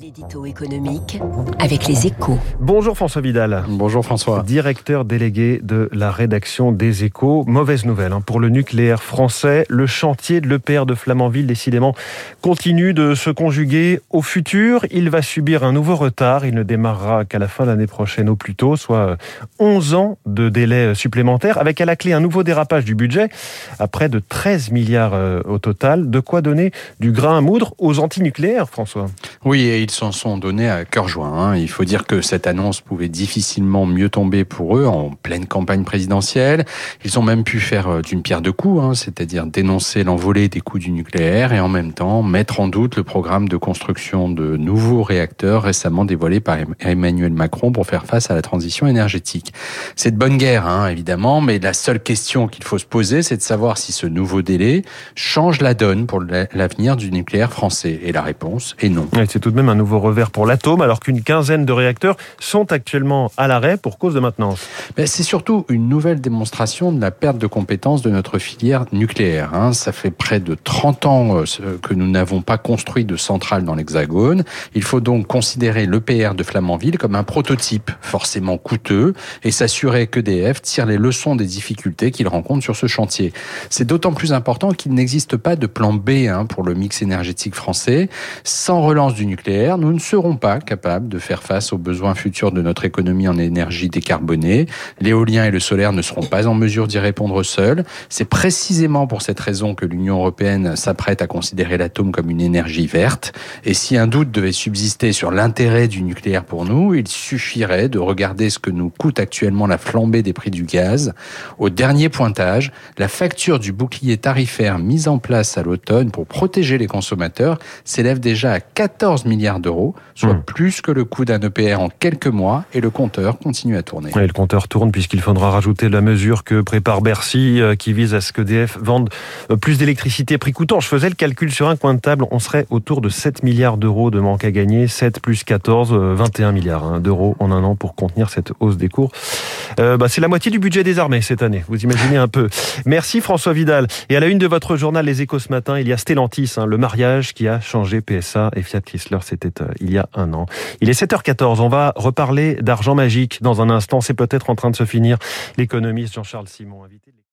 L'édito économique avec les échos. Bonjour François Vidal. Bonjour François. Directeur délégué de la rédaction des échos. Mauvaise nouvelle hein, pour le nucléaire français. Le chantier de l'EPR de Flamanville, décidément, continue de se conjuguer au futur. Il va subir un nouveau retard. Il ne démarrera qu'à la fin de l'année prochaine au plus tôt, soit 11 ans de délai supplémentaire, avec à la clé un nouveau dérapage du budget à près de 13 milliards euh, au total. De quoi donner du grain à moudre aux antinucléaires, François? Oui, et ils s'en sont donnés à cœur joint. Hein. Il faut dire que cette annonce pouvait difficilement mieux tomber pour eux en pleine campagne présidentielle. Ils ont même pu faire euh, d'une pierre deux coups, hein, c'est-à-dire dénoncer l'envolée des coûts du nucléaire et en même temps mettre en doute le programme de construction de nouveaux réacteurs récemment dévoilé par Emmanuel Macron pour faire face à la transition énergétique. C'est de bonne guerre, hein, évidemment, mais la seule question qu'il faut se poser, c'est de savoir si ce nouveau délai change la donne pour l'avenir du nucléaire français. Et la réponse est non. c'est tout de même un nouveau revers pour l'atome, alors qu'une quinzaine de réacteurs sont actuellement à l'arrêt pour cause de maintenance. C'est surtout une nouvelle démonstration de la perte de compétences de notre filière nucléaire. Hein. Ça fait près de 30 ans euh, que nous n'avons pas construit de centrale dans l'Hexagone. Il faut donc considérer l'EPR de Flamanville comme un prototype forcément coûteux et s'assurer qu'EDF tire les leçons des difficultés qu'il rencontre sur ce chantier. C'est d'autant plus important qu'il n'existe pas de plan B hein, pour le mix énergétique français. Sans relance du nucléaire, nous ne serons pas capables de faire face aux besoins futurs de notre économie en énergie décarbonée. L'éolien et le solaire ne seront pas en mesure d'y répondre seuls. C'est précisément pour cette raison que l'Union européenne s'apprête à considérer l'atome comme une énergie verte. Et si un doute devait subsister sur l'intérêt du nucléaire pour nous, il suffirait de regarder ce que nous coûte actuellement la flambée des prix du gaz. Au dernier pointage, la facture du bouclier tarifaire mise en place à l'automne pour protéger les consommateurs s'élève déjà à 14 milliards d'euros, soit hmm. plus que le coût d'un EPR en quelques mois, et le compteur continue à tourner. Et le compteur tourne puisqu'il faudra rajouter la mesure que prépare Bercy, euh, qui vise à ce que DF vende euh, plus d'électricité prix coûtant. Je faisais le calcul sur un coin de table, on serait autour de 7 milliards d'euros de manque à gagner, 7 plus 14, 21 euh, milliards hein, d'euros en un an pour contenir cette hausse des cours. bah, c'est la moitié du budget des armées cette année, vous imaginez un peu. Merci François Vidal. Et à la une de votre journal Les Échos ce matin, il y a Stellantis, hein, le mariage qui a changé PSA et Fiat Chrysler c'était euh, il y a un an. Il est 7h14, on va reparler d'argent magique dans un instant, c'est peut-être en train de se finir. L'économiste Jean-Charles Simon, invité